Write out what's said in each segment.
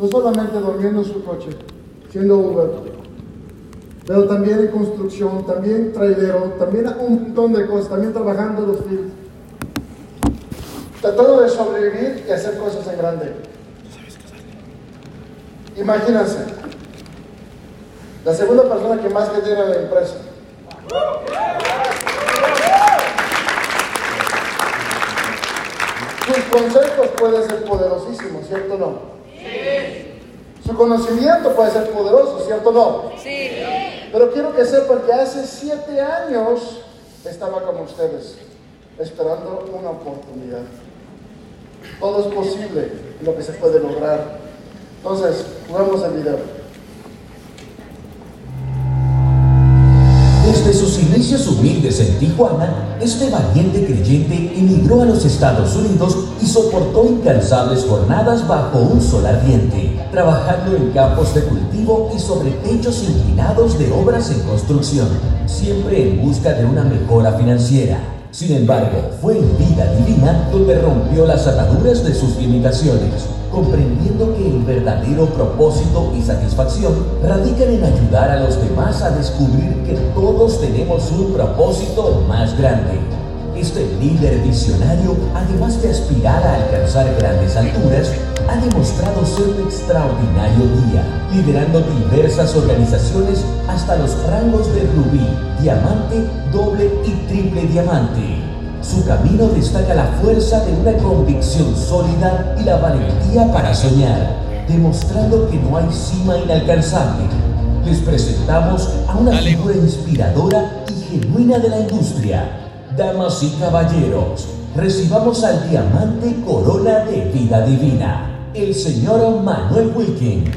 no solamente durmiendo en su coche, siendo Uber, pero también en construcción, también trailero, también un montón de cosas, también trabajando los fields. Tratando de sobrevivir y hacer cosas en grande. Imagínense, la segunda persona que más que tiene la empresa. Sus consejos pueden ser poderosísimos, ¿cierto o no? Su conocimiento puede ser poderoso, ¿cierto o no? Sí. Pero quiero que sepan que hace siete años estaba como ustedes, esperando una oportunidad. Todo es posible lo que se puede lograr. Entonces, jugamos el video. Desde sus inicios humildes en Tijuana, este valiente creyente emigró a los Estados Unidos y soportó incansables jornadas bajo un sol ardiente, trabajando en campos de cultivo y sobre techos inclinados de obras en construcción, siempre en busca de una mejora financiera. Sin embargo, fue en vida divina donde rompió las ataduras de sus limitaciones, comprendiendo que el verdadero propósito y satisfacción radican en ayudar a los demás a descubrir que todos tenemos un propósito más grande. Este líder visionario, además de aspirar a alcanzar grandes alturas, ha demostrado ser un extraordinario guía, liderando diversas organizaciones hasta los rangos de rubí, diamante, doble y triple diamante. Su camino destaca la fuerza de una convicción sólida y la valentía para soñar, demostrando que no hay cima inalcanzable. Les presentamos a una figura inspiradora y genuina de la industria. Damas y caballeros, recibamos al diamante corona de vida divina el señor Manuel Wilkins.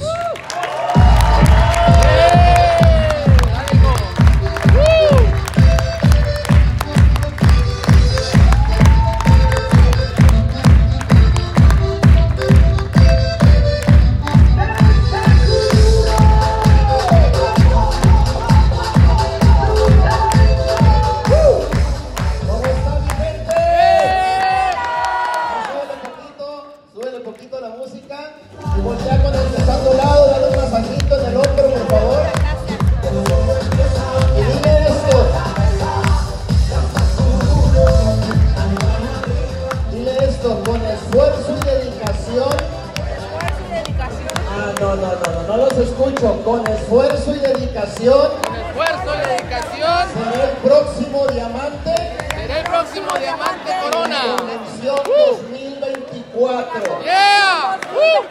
diamante. Será el próximo diamante corona. Convención 2024. Uh. Yeah. Uh.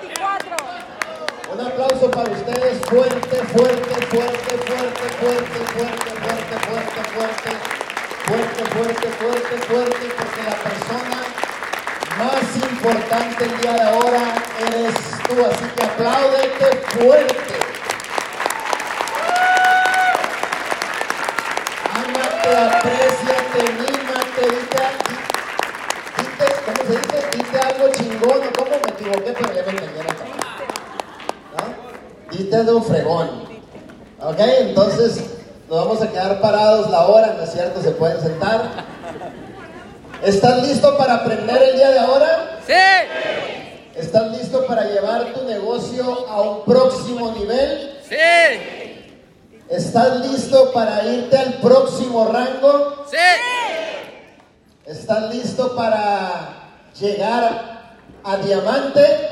Un aplauso para ustedes fuerte, fuerte, fuerte, fuerte, fuerte, fuerte, fuerte, fuerte, fuerte, fuerte, fuerte, fuerte, fuerte, porque la persona más importante el día de ahora eres tú, así que apláudete fuerte. de un fregón. ¿Ok? Entonces nos vamos a quedar parados la hora, ¿no es cierto? Se pueden sentar. ¿Estás listo para aprender el día de ahora? Sí. ¿Estás listo para llevar tu negocio a un próximo nivel? Sí. ¿Estás listo para irte al próximo rango? Sí. ¿Estás listo para llegar a diamante?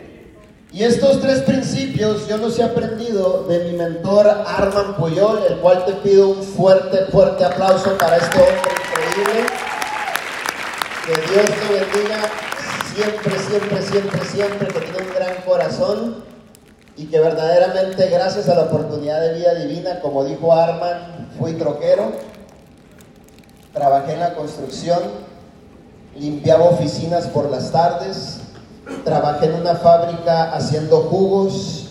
Y estos tres principios yo los he aprendido de mi mentor Arman Puyol, el cual te pido un fuerte, fuerte aplauso para este hombre increíble. Que Dios te bendiga siempre, siempre, siempre, siempre, que tiene un gran corazón y que verdaderamente gracias a la oportunidad de vida divina, como dijo Arman, fui troquero, trabajé en la construcción, limpiaba oficinas por las tardes, trabajé en una fábrica haciendo jugos,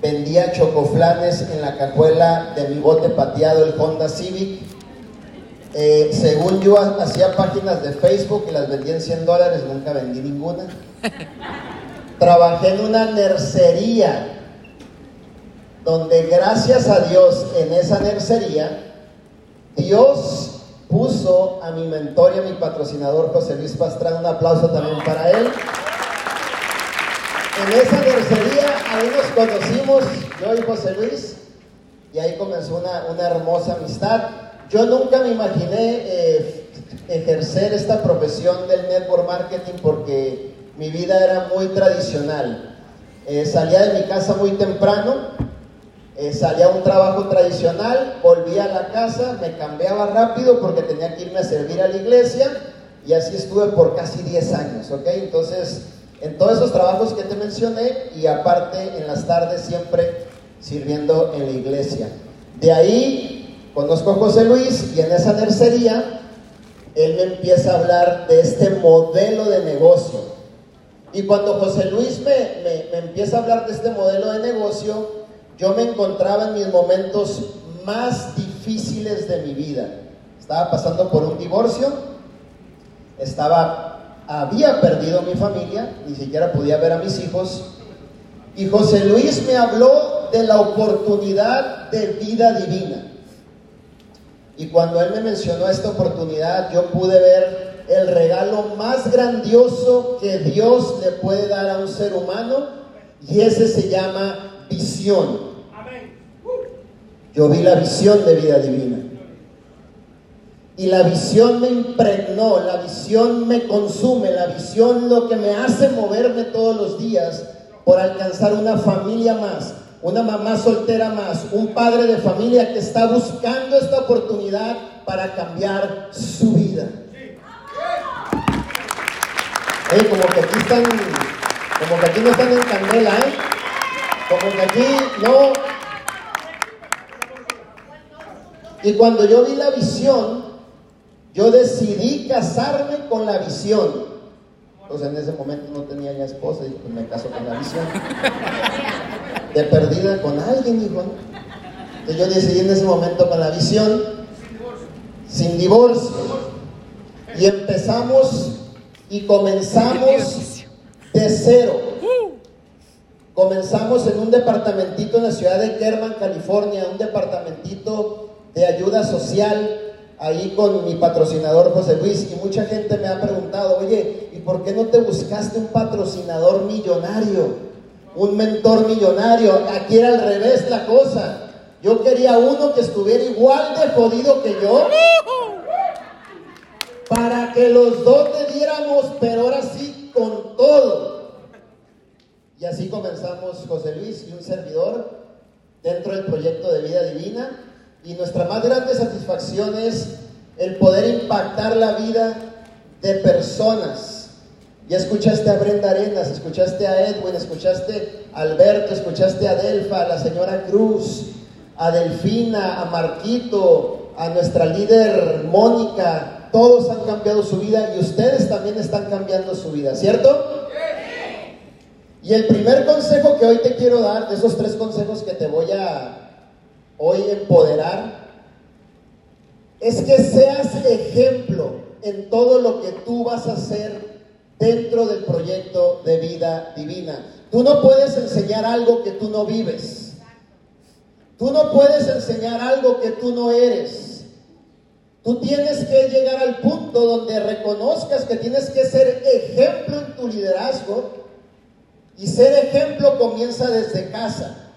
vendía chocoflanes en la cajuela de mi bote pateado, el Honda Civic. Eh, según yo hacía páginas de Facebook y las vendía en 100 dólares, nunca vendí ninguna. Trabajé en una nercería, donde gracias a Dios en esa nercería, Dios puso a mi mentor y a mi patrocinador José Luis Pastrán, un aplauso también para él. En esa nercería ahí nos conocimos, yo y José Luis, y ahí comenzó una, una hermosa amistad. Yo nunca me imaginé eh, ejercer esta profesión del network marketing porque mi vida era muy tradicional. Eh, salía de mi casa muy temprano, eh, salía a un trabajo tradicional, volvía a la casa, me cambiaba rápido porque tenía que irme a servir a la iglesia y así estuve por casi 10 años, ¿ok? Entonces, en todos esos trabajos que te mencioné y aparte en las tardes siempre sirviendo en la iglesia. De ahí conozco a José Luis y en esa nercería él me empieza a hablar de este modelo de negocio. Y cuando José Luis me, me, empieza a hablar de este modelo de negocio, yo me encontraba en mis momentos más difíciles de mi vida. Estaba pasando por un divorcio, estaba había perdido mi familia, ni siquiera podía ver a mis hijos. Y José Luis me habló de la oportunidad de vida divina. Y cuando él me mencionó esta oportunidad, yo pude ver el regalo más grandioso que Dios le puede dar a un ser humano, y ese se llama visión. Yo vi la visión de vida divina. Y la visión me impregnó, la visión me consume, la visión lo que me hace moverme todos los días por alcanzar una familia más, una mamá soltera más, un padre de familia que está buscando esta oportunidad para cambiar su vida. como que aquí están, como que aquí no están en candela, ¿eh? Como que aquí no. Y cuando yo vi la visión, yo decidí casarme con la visión. Pues en ese momento no tenía ya esposa y pues me caso con la visión. De perdida con alguien, hijo. Entonces yo decidí en ese momento con la visión, sin divorcio. Y empezamos y comenzamos de cero. Comenzamos en un departamentito en la ciudad de Kerman, California, un departamentito de ayuda social ahí con mi patrocinador José Luis y mucha gente me ha preguntado, oye, ¿y por qué no te buscaste un patrocinador millonario? Un mentor millonario. Aquí era al revés la cosa. Yo quería uno que estuviera igual de jodido que yo. Para que los dos le diéramos, pero ahora sí, con todo. Y así comenzamos José Luis y un servidor dentro del proyecto de vida divina y nuestra más grande satisfacción es el poder impactar la vida de personas. Ya escuchaste a Brenda Arenas, escuchaste a Edwin, escuchaste a Alberto, escuchaste a Delfa, a la señora Cruz, a Delfina, a Marquito, a nuestra líder Mónica. Todos han cambiado su vida y ustedes también están cambiando su vida, ¿cierto? Y el primer consejo que hoy te quiero dar, de esos tres consejos que te voy a hoy empoderar, es que seas ejemplo en todo lo que tú vas a hacer dentro del proyecto de vida divina. Tú no puedes enseñar algo que tú no vives. Tú no puedes enseñar algo que tú no eres. Tú tienes que llegar al punto donde reconozcas que tienes que ser ejemplo en tu liderazgo y ser ejemplo comienza desde casa.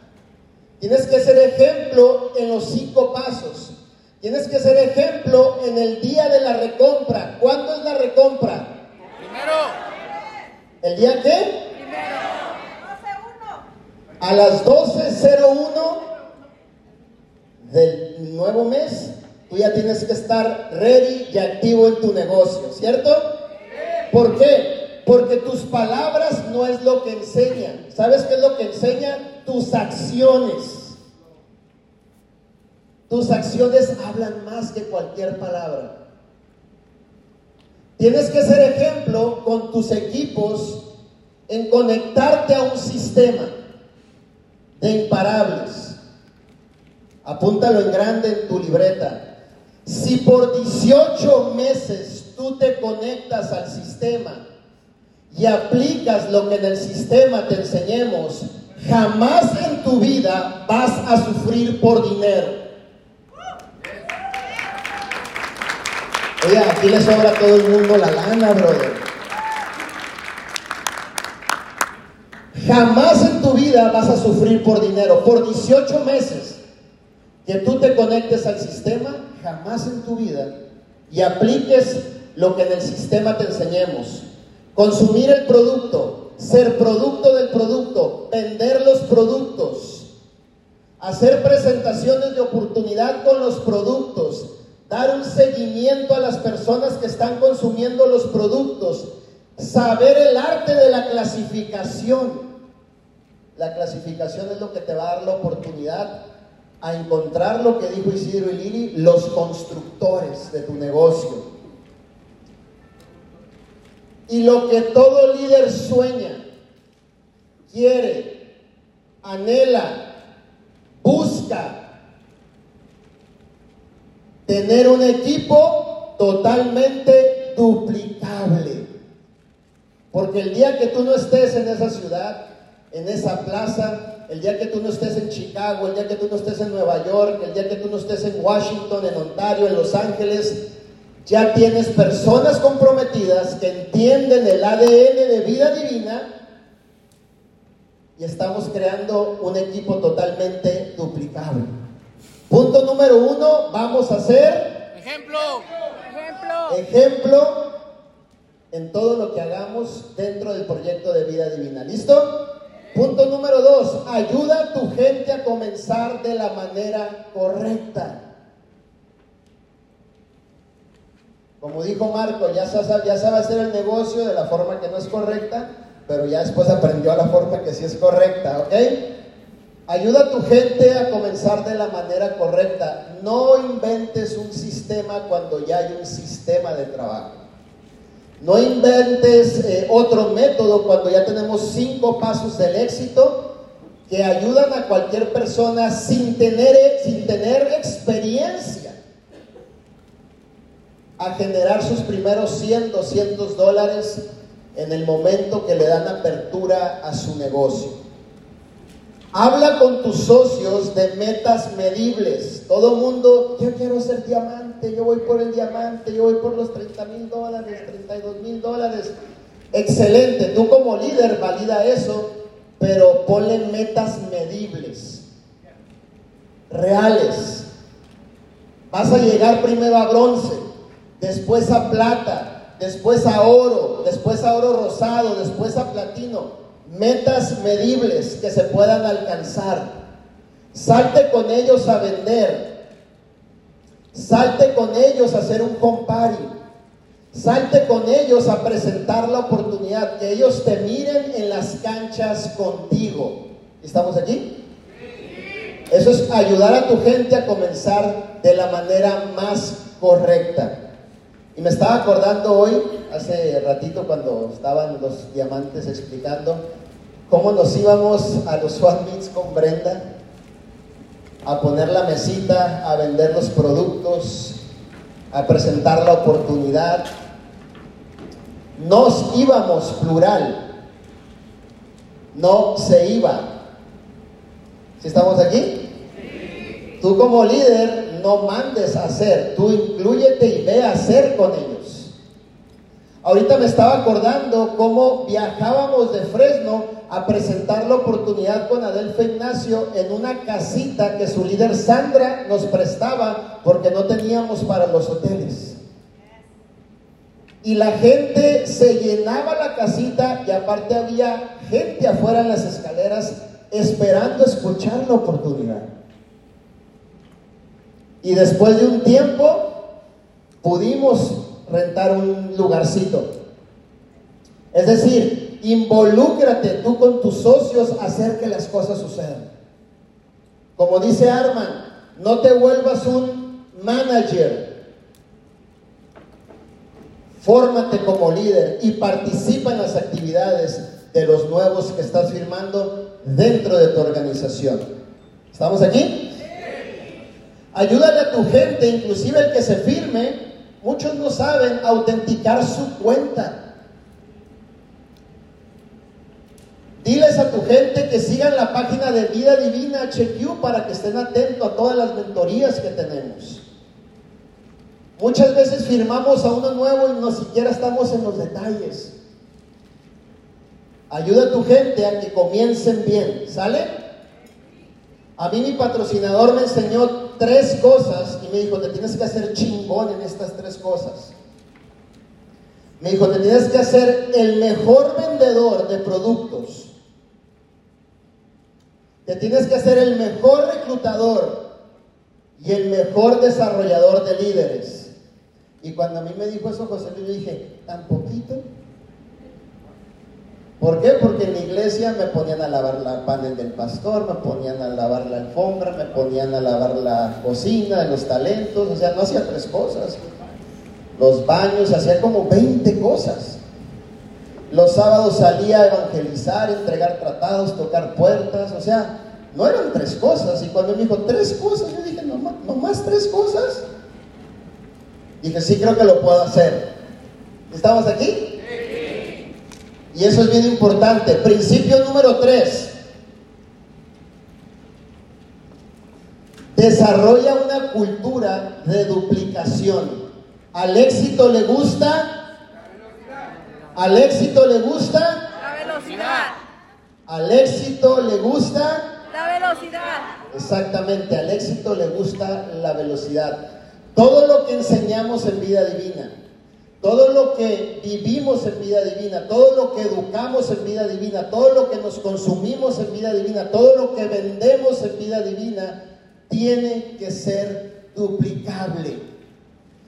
Tienes que ser ejemplo en los cinco pasos. Tienes que ser ejemplo en el día de la recompra. ¿Cuándo es la recompra? Primero. ¿El día qué? Primero. A las 12.01 del nuevo mes, tú ya tienes que estar ready y activo en tu negocio, ¿cierto? ¿Por qué? Porque tus palabras no es lo que enseñan. ¿Sabes qué es lo que enseñan? Tus acciones. Tus acciones hablan más que cualquier palabra. Tienes que ser ejemplo con tus equipos en conectarte a un sistema de imparables. Apúntalo en grande en tu libreta. Si por 18 meses tú te conectas al sistema y aplicas lo que en el sistema te enseñemos, jamás en tu vida vas a sufrir por dinero. Oye, aquí le sobra a todo el mundo la lana, brother. Jamás en tu vida vas a sufrir por dinero. Por 18 meses que tú te conectes al sistema, jamás en tu vida y apliques lo que en el sistema te enseñemos. Consumir el producto, ser producto del producto, vender los productos, hacer presentaciones de oportunidad con los productos, dar un seguimiento a las personas que están consumiendo los productos, saber el arte de la clasificación. La clasificación es lo que te va a dar la oportunidad a encontrar lo que dijo Isidro y Lili, los constructores de tu negocio. Y lo que todo líder sueña, quiere, anhela, busca, tener un equipo totalmente duplicable. Porque el día que tú no estés en esa ciudad, en esa plaza, el día que tú no estés en Chicago, el día que tú no estés en Nueva York, el día que tú no estés en Washington, en Ontario, en Los Ángeles, ya tienes personas comprometidas que entienden el ADN de vida divina y estamos creando un equipo totalmente duplicable. Punto número uno, vamos a hacer ejemplo, ejemplo, ejemplo en todo lo que hagamos dentro del proyecto de vida divina. ¿Listo? Punto número dos, ayuda a tu gente a comenzar de la manera correcta. Como dijo Marco, ya sabe, hacer el negocio de la forma que no es correcta, pero ya después aprendió a la forma que sí es correcta, ¿ok? Ayuda a tu gente a comenzar de la manera correcta. No inventes un sistema cuando ya hay un sistema de trabajo. No inventes eh, otro método cuando ya tenemos cinco pasos del éxito que ayudan a cualquier persona sin tener, sin tener experiencia a generar sus primeros 100, 200 dólares en el momento que le dan apertura a su negocio. Habla con tus socios de metas medibles. Todo mundo, yo quiero ser diamante, yo voy por el diamante, yo voy por los 30 mil dólares, 32 mil dólares. Excelente, tú como líder valida eso, pero ponle metas medibles, reales. Vas a llegar primero a bronce, después a plata, después a oro, después a oro rosado, después a platino metas medibles que se puedan alcanzar. Salte con ellos a vender. Salte con ellos a hacer un compari. Salte con ellos a presentar la oportunidad, que ellos te miren en las canchas contigo. ¿Estamos aquí? Eso es ayudar a tu gente a comenzar de la manera más correcta. Y me estaba acordando hoy, hace ratito cuando estaban los diamantes explicando, cómo nos íbamos a los swap meets con Brenda a poner la mesita, a vender los productos, a presentar la oportunidad. Nos íbamos plural, no se iba. ¿Si estamos aquí? Tú como líder no mandes a hacer, tú incluyete y ve a hacer con ellos. Ahorita me estaba acordando cómo viajábamos de Fresno a presentar la oportunidad con Adelfa Ignacio en una casita que su líder Sandra nos prestaba porque no teníamos para los hoteles. Y la gente se llenaba la casita y aparte había gente afuera en las escaleras esperando escuchar la oportunidad. Y después de un tiempo pudimos rentar un lugarcito. Es decir, involúcrate tú con tus socios a hacer que las cosas sucedan. Como dice Arman, no te vuelvas un manager. Fórmate como líder y participa en las actividades. de los nuevos que estás firmando dentro de tu organización. ¿Estamos aquí? Ayúdale a tu gente, inclusive el que se firme, muchos no saben autenticar su cuenta. Diles a tu gente que sigan la página de Vida Divina HQ para que estén atentos a todas las mentorías que tenemos. Muchas veces firmamos a uno nuevo y no siquiera estamos en los detalles. Ayuda a tu gente a que comiencen bien, ¿sale? A mí mi patrocinador me enseñó tres cosas y me dijo, te tienes que hacer chingón en estas tres cosas. Me dijo, te tienes que hacer el mejor vendedor de productos te tienes que ser el mejor reclutador y el mejor desarrollador de líderes. Y cuando a mí me dijo eso José yo dije, ¿tan poquito? ¿Por qué? Porque en la iglesia me ponían a lavar la panel del pastor, me ponían a lavar la alfombra, me ponían a lavar la cocina, los talentos, o sea, no hacía tres cosas. Los baños, hacía como 20 cosas. Los sábados salía a evangelizar, entregar tratados, tocar puertas, o sea, no eran tres cosas. Y cuando me dijo tres cosas, yo dije, no, más tres cosas. Dije, sí, creo que lo puedo hacer. ¿Estamos aquí? Y eso es bien importante. Principio número tres. Desarrolla una cultura de duplicación. Al éxito le gusta al éxito le gusta la velocidad. Al éxito le gusta la velocidad. Exactamente, al éxito le gusta la velocidad. Todo lo que enseñamos en vida divina, todo lo que vivimos en vida divina, todo lo que educamos en vida divina, todo lo que nos consumimos en vida divina, todo lo que vendemos en vida divina, tiene que ser duplicable.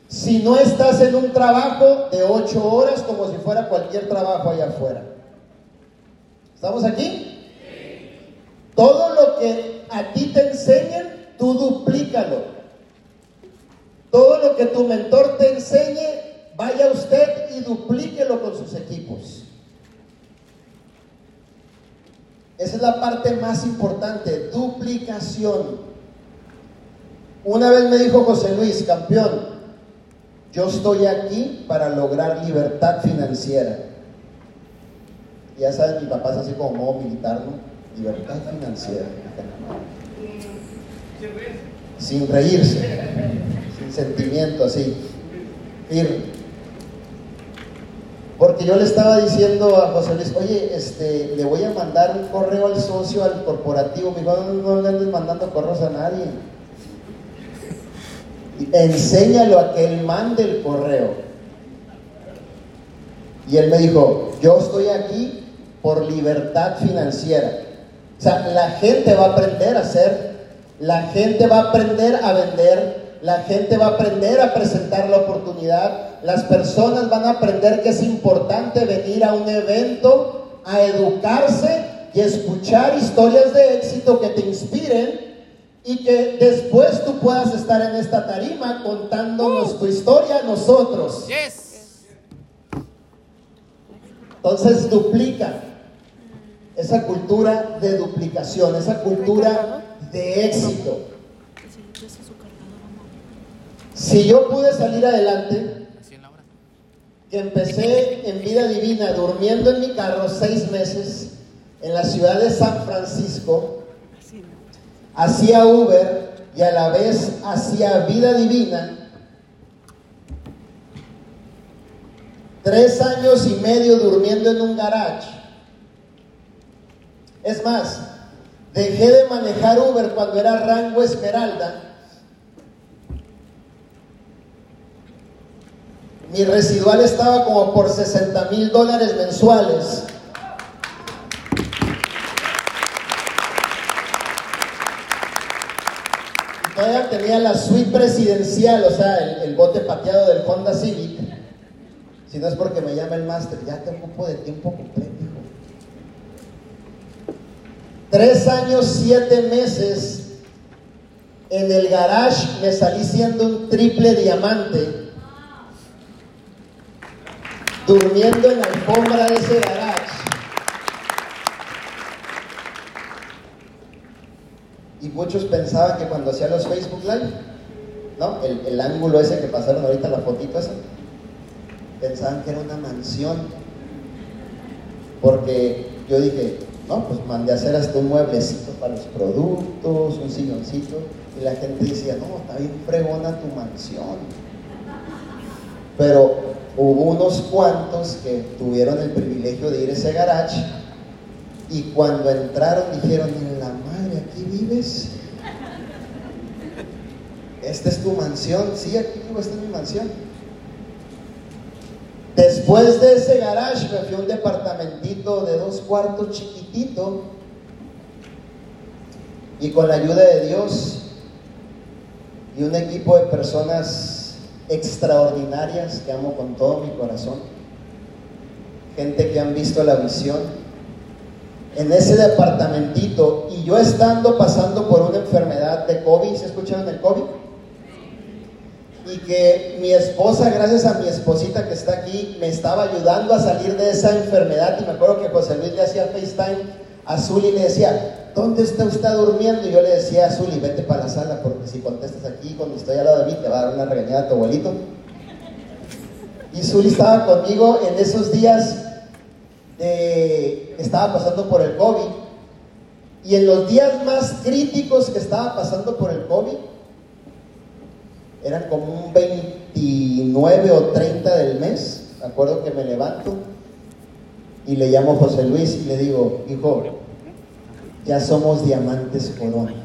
Si no estás en un trabajo de ocho horas como si fuera cualquier trabajo allá afuera. ¿Estamos aquí? Todo lo que a ti te enseñen, tú duplícalo. Todo lo que tu mentor te enseñe, vaya usted y duplíquelo con sus equipos. Esa es la parte más importante, duplicación. Una vez me dijo José Luis, campeón, yo estoy aquí para lograr libertad financiera. Ya saben, mi papá es así como modo militar, ¿no? Libertad financiera. Sin reírse, sin sentimiento, así. Porque yo le estaba diciendo a José Luis, oye, este, le voy a mandar un correo al socio, al corporativo. Mi papá no, no andes mandando correos a nadie enséñalo a que él mande el correo. Y él me dijo, yo estoy aquí por libertad financiera. O sea, la gente va a aprender a hacer, la gente va a aprender a vender, la gente va a aprender a presentar la oportunidad, las personas van a aprender que es importante venir a un evento, a educarse y escuchar historias de éxito que te inspiren y que después tú puedas estar en esta tarima contándonos tu historia a nosotros. Entonces duplica esa cultura de duplicación, esa cultura de éxito. Si yo pude salir adelante, que empecé en vida divina durmiendo en mi carro seis meses en la ciudad de San Francisco, hacía Uber y a la vez hacía vida divina, tres años y medio durmiendo en un garage. Es más, dejé de manejar Uber cuando era rango Esmeralda. Mi residual estaba como por 60 mil dólares mensuales. todavía tenía la suite presidencial, o sea, el, bote pateado del Honda Civic. Si no es porque me llama el máster, ya te ocupo de tiempo completo. Tres años, siete meses en el garage me salí siendo un triple diamante durmiendo en la alfombra de ese garage. Y muchos pensaban que cuando hacían los Facebook Live, ¿no? El, el ángulo ese que pasaron ahorita, la fotito esa, pensaban que era una mansión. Porque yo dije, no, pues mandé a hacer hasta un mueblecito para los productos, un silloncito, y la gente decía, no, está bien fregona tu mansión. Pero hubo unos cuantos que tuvieron el privilegio de ir a ese garage y cuando entraron dijeron, en la madre, aquí vives. Esta es tu mansión. Sí, aquí vivo, esta es mi mansión. Después de ese garage me fui a un departamentito de dos cuartos chiquitito y con la ayuda de Dios y un equipo de personas extraordinarias que amo con todo mi corazón, gente que han visto la visión, en ese departamentito y yo estando pasando por una enfermedad de COVID, ¿se escucharon el COVID? y que mi esposa, gracias a mi esposita que está aquí, me estaba ayudando a salir de esa enfermedad. Y me acuerdo que José Luis le hacía FaceTime a Zuli y le decía, ¿dónde está usted durmiendo? Y yo le decía a Zuli, vete para la sala, porque si contestas aquí cuando estoy al lado de mí, te va a dar una regañada a tu abuelito. Y Zuli estaba conmigo en esos días de, estaba pasando por el COVID. Y en los días más críticos que estaba pasando por el COVID, eran como un 29 o 30 del mes, me acuerdo que me levanto y le llamo José Luis y le digo, hijo, ya somos diamantes coronas.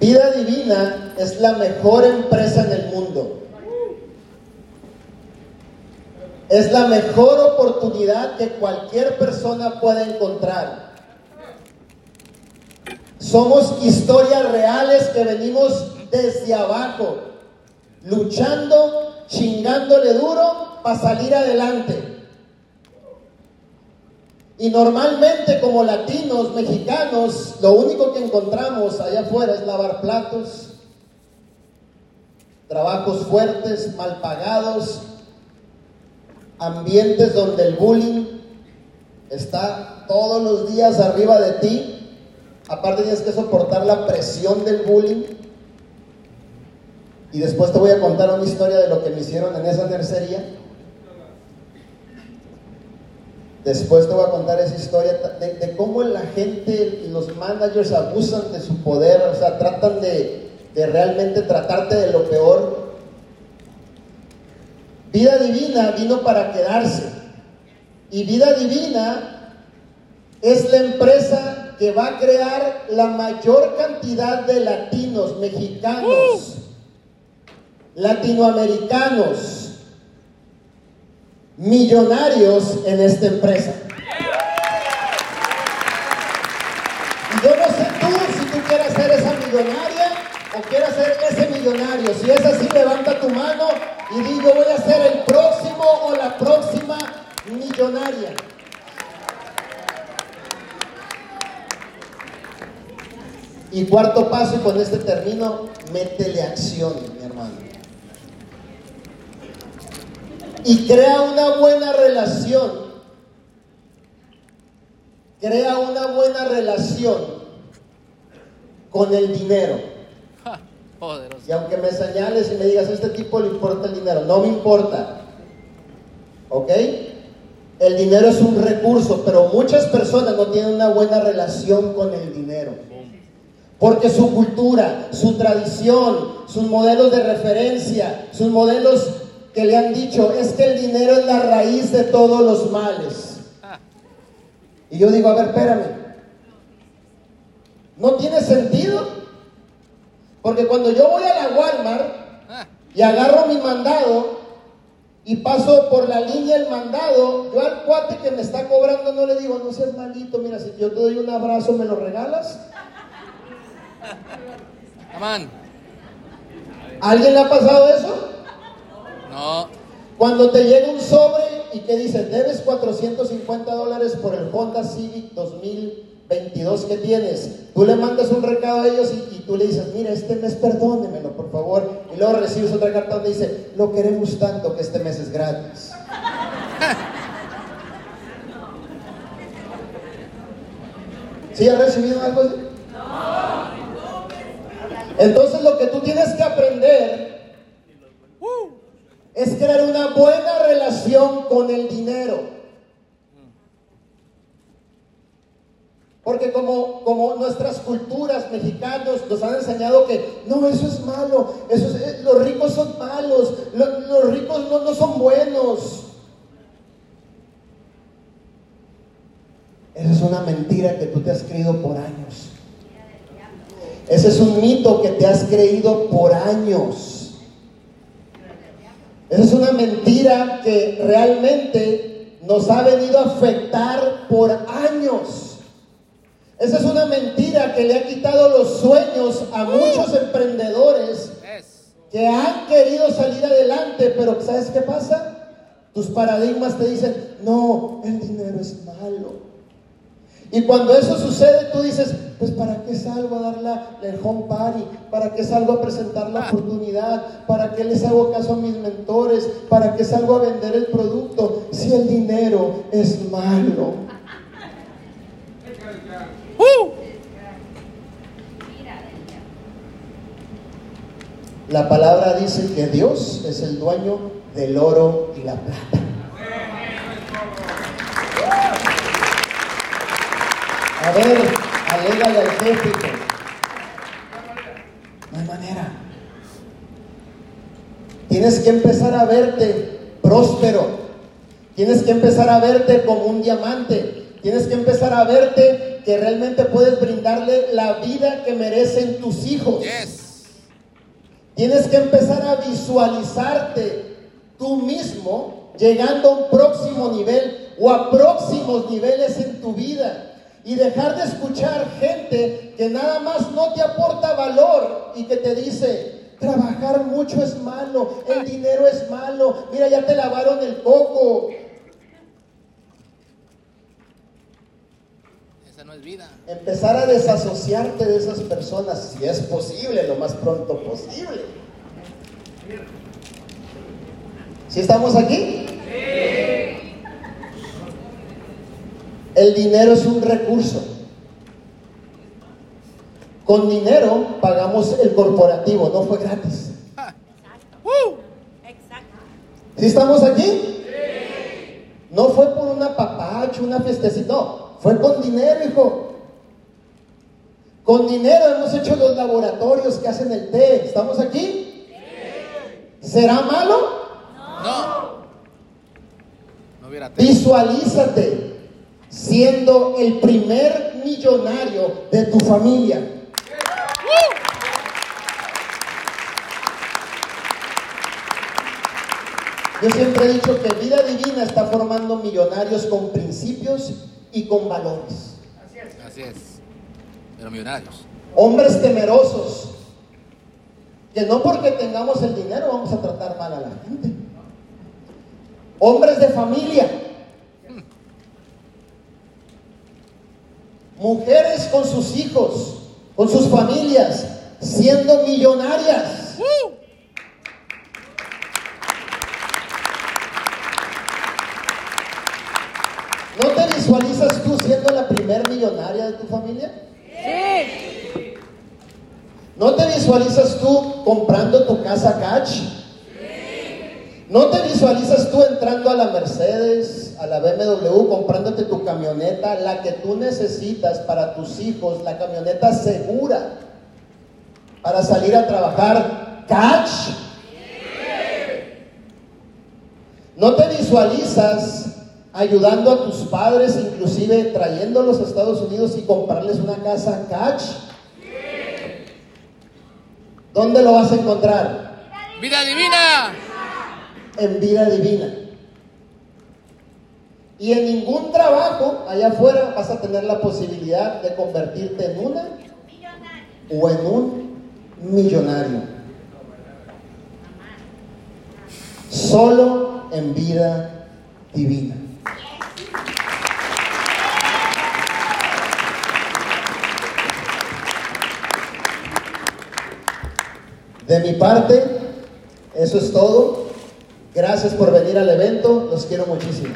Vida Divina es la mejor empresa en el mundo. Es la mejor oportunidad que cualquier persona pueda encontrar. Somos historias reales que venimos desde abajo, luchando, chingándole duro para salir adelante. Y normalmente como latinos, mexicanos, lo único que encontramos allá afuera es lavar platos, trabajos fuertes, mal pagados, ambientes donde el bullying está todos los días arriba de ti. Aparte tienes que soportar la presión del bullying. Y después te voy a contar una historia de lo que me hicieron en esa nercería. Después te voy a contar esa historia de, cómo la gente, los managers abusan de su poder, o sea, tratan de realmente tratarte de lo peor Vida divina vino para quedarse. Y vida divina es la empresa que va a crear la mayor cantidad de latinos, mexicanos, latinoamericanos, millonarios en esta empresa. Y yo no sé tú si tú quieres ser esa millonaria o quieres ser ese millonario. Si es así, levanta tu mano y di yo voy a ser el próximo o la próxima millonaria. Y cuarto paso, y con este termino, métele acción, mi hermano. Y crea una buena relación. Crea una buena relación con el dinero. Y aunque me señales y me digas, a este tipo le importa el dinero, no me importa. ¿Ok? El dinero es un recurso, pero muchas personas no tienen una buena relación con el dinero. Porque su cultura, su tradición, sus modelos de referencia, sus modelos que le han dicho, es que el dinero es la raíz de todos los males. Y yo digo, a ver, espérame. ¿No tiene sentido? Porque cuando yo voy a la Walmart y agarro mi mandado y paso por la línea el mandado, yo al cuate que me está cobrando no le digo, no seas malito, mira, si yo te doy un abrazo, ¿me lo regalas? ¿Alguien le ha pasado eso? No. Cuando te llega un sobre y que dice, debes 450 dólares por el Honda Civic 2022 que tienes, tú le mandas un recado a ellos y, y tú le dices, mira, este mes perdónemelo, por favor. Y luego recibes otra carta donde dice, lo queremos tanto que este mes es gratis. ¿Sí has recibido algo así? Entonces lo que tú tienes que aprender es crear una buena relación con el dinero. Porque como, como nuestras culturas mexicanos nos han enseñado que no, eso es malo, eso es- eh, los ricos son malos, lo- los, ricos no, no son buenos. Esa es una mentira que tú te has creído por años. Ese es un mito que te has creído por años. Esa es una mentira que realmente nos ha venido a afectar por años. Esa es una mentira que le ha quitado los sueños a muchos emprendedores Es. que han querido salir adelante, pero ¿sabes qué pasa? Tus paradigmas te dicen, no, el dinero es malo. Y cuando eso sucede, tú dices, pues ¿para qué salgo a dar la, el home party? ¿Para qué salgo a presentar la oportunidad? ¿Para qué les hago caso a mis mentores? ¿Para qué salgo a vender el producto si el dinero es malo? La palabra dice que Dios es el dueño del oro y la plata. Ver, alégale al jefe. No hay manera. Tienes que empezar a verte próspero. Tienes que empezar a verte como un diamante. Tienes que empezar a verte que realmente puedes brindarle la vida que merecen tus hijos. Yes. Tienes que empezar a visualizarte tú mismo llegando a un próximo nivel o a próximos niveles en tu vida y dejar de escuchar gente que nada más no te aporta valor y que te dice, trabajar mucho es malo, el dinero es malo, mira, ya te lavaron el coco. Esa no es vida. Empezar a desasociarte de esas personas, si es posible, lo más pronto posible. ¿Sí estamos aquí? El dinero es un recurso. Con dinero pagamos el corporativo, no fue gratis. Exacto. ¿Sí estamos aquí? No fue por una papacha, una fiestecita, no, fue con dinero, hijo. Con dinero hemos hecho los laboratorios que hacen el té. ¿Estamos aquí? ¿Será malo? No. No hubiera te- Visualízate siendo el primer millonario de tu familia. Yo siempre he dicho que vida divina está formando millonarios con principios y con valores. Así es. Pero millonarios. Hombres temerosos, que no porque tengamos el dinero vamos a tratar mal a la gente. Hombres de familia. Mujeres con sus hijos, con sus familias, siendo millonarias. ¿No te visualizas tú siendo la primer millonaria de tu familia? Sí. ¿No te visualizas tú comprando tu casa cash? ¿No te visualizas tú entrando a la Mercedes, a la BMW, comprándote tu camioneta, la que tú necesitas para tus hijos, la camioneta segura para salir a trabajar cash? ¿No te visualizas ayudando a tus padres, inclusive trayéndolos a Estados Unidos y comprarles una casa cash? ¿Dónde lo vas a encontrar? ¡Vida divina! En vida divina. Y en ningún trabajo allá afuera vas a tener la posibilidad de convertirte en una o en un millonario. Solo en vida divina. De mi parte, Eso es todo. Gracias por venir al evento. Los quiero muchísimo.